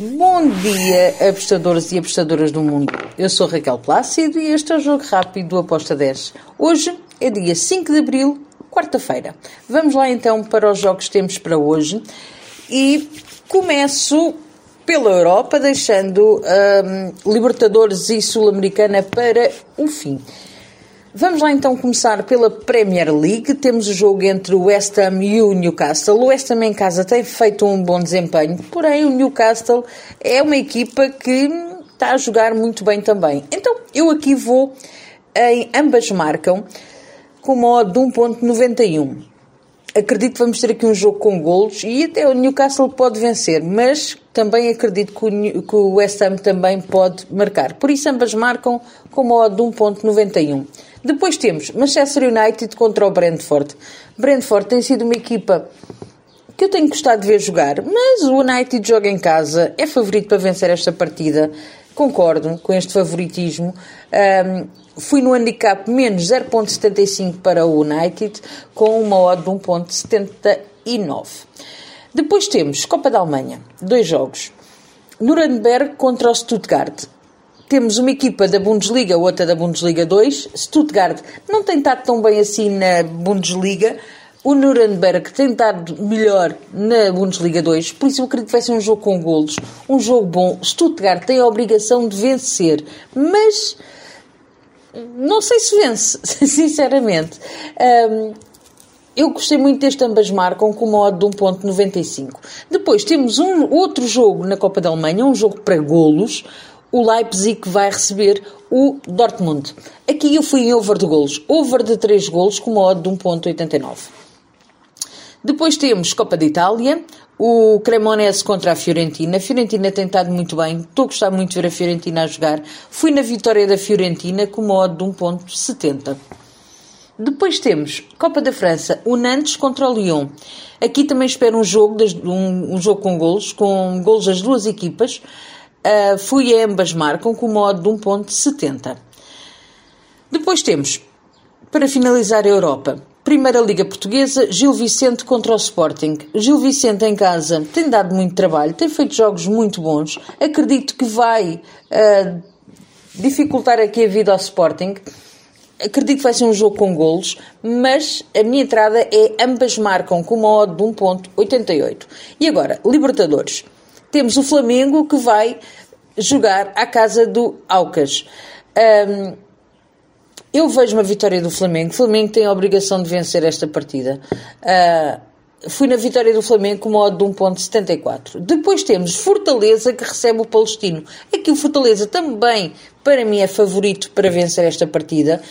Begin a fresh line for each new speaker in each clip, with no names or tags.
Bom dia, apostadores e apostadoras do mundo. Eu sou Raquel Plácido e este é o Jogo Rápido do Aposta 10. Hoje é dia 5 de abril, quarta-feira. Vamos lá então para os jogos que temos para hoje e começo pela Europa, deixando um, Libertadores e Sul-Americana para o fim. Vamos lá então começar pela Premier League. Temos o jogo entre o West Ham e o Newcastle. O West Ham em casa tem feito um bom desempenho, porém o Newcastle é uma equipa que está a jogar muito bem também. Então eu aqui vou em ambas marcam com modo de 1.91. Acredito que vamos ter aqui um jogo com golos e até o Newcastle pode vencer, mas também acredito que o, West Ham também pode marcar. Por isso ambas marcam com modo de 1.91. Depois temos Manchester United contra o Brentford. Brentford tem sido uma equipa que eu tenho gostado de ver jogar, mas o United joga em casa, é favorito para vencer esta partida. Concordo com este favoritismo. Um, fui no handicap menos 0.75 para o United, com uma odd de 1.79. Depois temos Copa da Alemanha, dois jogos. Nuremberg contra o Stuttgart temos uma equipa da Bundesliga, outra da Bundesliga 2. Stuttgart não tem estado tão bem assim na Bundesliga. O Nuremberg tem estado melhor na Bundesliga 2, por isso eu acredito que vai ser um jogo com golos, um jogo bom. Stuttgart tem a obrigação de vencer, mas não sei se vence, sinceramente. Um, eu gostei muito deste ambas marcam com uma odd de 1.95. Depois temos um outro jogo na Copa da Alemanha, um jogo para golos o Leipzig vai receber o Dortmund. Aqui eu fui em over de golos. Over de 3 golos com uma odd de 1.89. Depois temos Copa de Itália, o Cremonese contra a Fiorentina. A Fiorentina tem estado muito bem. Estou a gostar muito de ver a Fiorentina a jogar. Fui na vitória da Fiorentina com uma odd de 1.70. Depois temos Copa da França, o Nantes contra o Lyon. Aqui também espero um jogo, um, um jogo com golos, com golos das duas equipas. Uh, fui a ambas marcam com o modo de 1.70. Depois temos, para finalizar a Europa, Primeira Liga Portuguesa, Gil Vicente contra o Sporting. Gil Vicente em casa tem dado muito trabalho, tem feito jogos muito bons. Acredito que vai uh, dificultar aqui a vida ao Sporting. Acredito que vai ser um jogo com golos, mas a minha entrada é ambas marcam com uma odd de 1.88. E agora, Libertadores temos o Flamengo que vai jogar à casa do Aucas. Um, eu vejo uma vitória do Flamengo. O Flamengo tem a obrigação de vencer esta partida. Uh, fui na vitória do Flamengo com modo de 1.74. Depois temos Fortaleza que recebe o Palestino. Aqui o Fortaleza também, para mim, é favorito para vencer esta partida.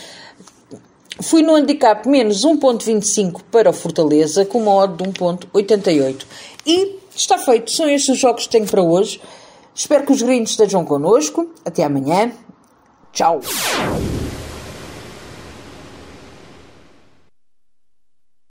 Fui no handicap menos 1.25 para o Fortaleza com modo de 1.88. E Está feito, são estes os jogos que tenho para hoje. Espero que os gringos estejam connosco. Até amanhã. Tchau.